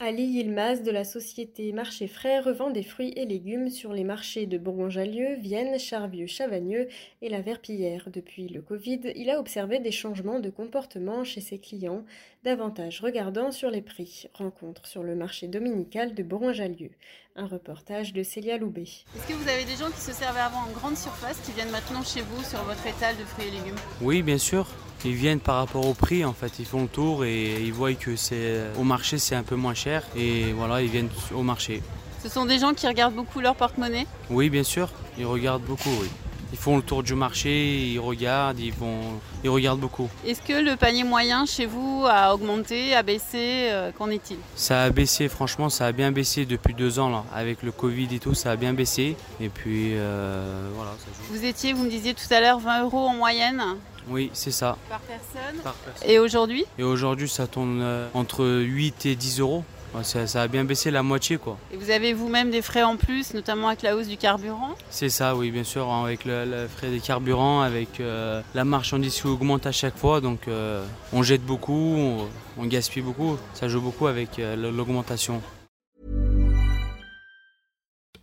Ali Yilmaz de la société Marché Frais revend des fruits et légumes sur les marchés de Bourgoin-Jallieu, Vienne, Charvieux, Chavagneux et la Verpillière. Depuis le Covid, il a observé des changements de comportement chez ses clients, davantage regardant sur les prix. Rencontre sur le marché dominical de Bourgoin-Jallieu. Un reportage de Célia Loubet. Est-ce que vous avez des gens qui se servaient avant en grande surface qui viennent maintenant chez vous sur votre étal de fruits et légumes? Oui, bien sûr. Ils viennent par rapport au prix, en fait, ils font le tour et ils voient que c'est au marché c'est un peu moins cher et voilà, ils viennent au marché. Ce sont des gens qui regardent beaucoup leur porte-monnaie? Oui, bien sûr, ils regardent beaucoup, oui. Ils font le tour du marché, ils regardent, ils, vont, ils regardent beaucoup. Est-ce que le panier moyen chez vous a augmenté, a baissé euh, Qu'en est-il? Ça a baissé, franchement, ça a bien baissé depuis deux ans. Là. Avec le Covid et tout, ça a bien baissé. Et puis, euh, voilà, ça joue. Vous étiez, vous me disiez tout à l'heure, 20 euros en moyenne Oui, c'est ça. par personne. Par personne. Et aujourd'hui? Et aujourd'hui, ça tourne euh, entre 8 et 10 euros. Ça, ça a bien baissé la moitié, quoi. Et vous avez vous-même des frais en plus, notamment avec la hausse du carburant C'est ça, oui, bien sûr, hein, avec le, le frais des carburants, avec euh, la marchandise qui augmente à chaque fois, donc euh, on jette beaucoup, on, on gaspille beaucoup, ça joue beaucoup avec euh, l'augmentation.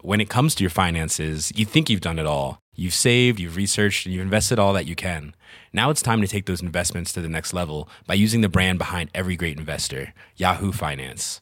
When it comes to your finances, you think you've done it all. You've saved, you've researched, and you've invested all that you can. Now it's time to take those investments to the next level by using the brand behind every great investor, Yahoo Finance.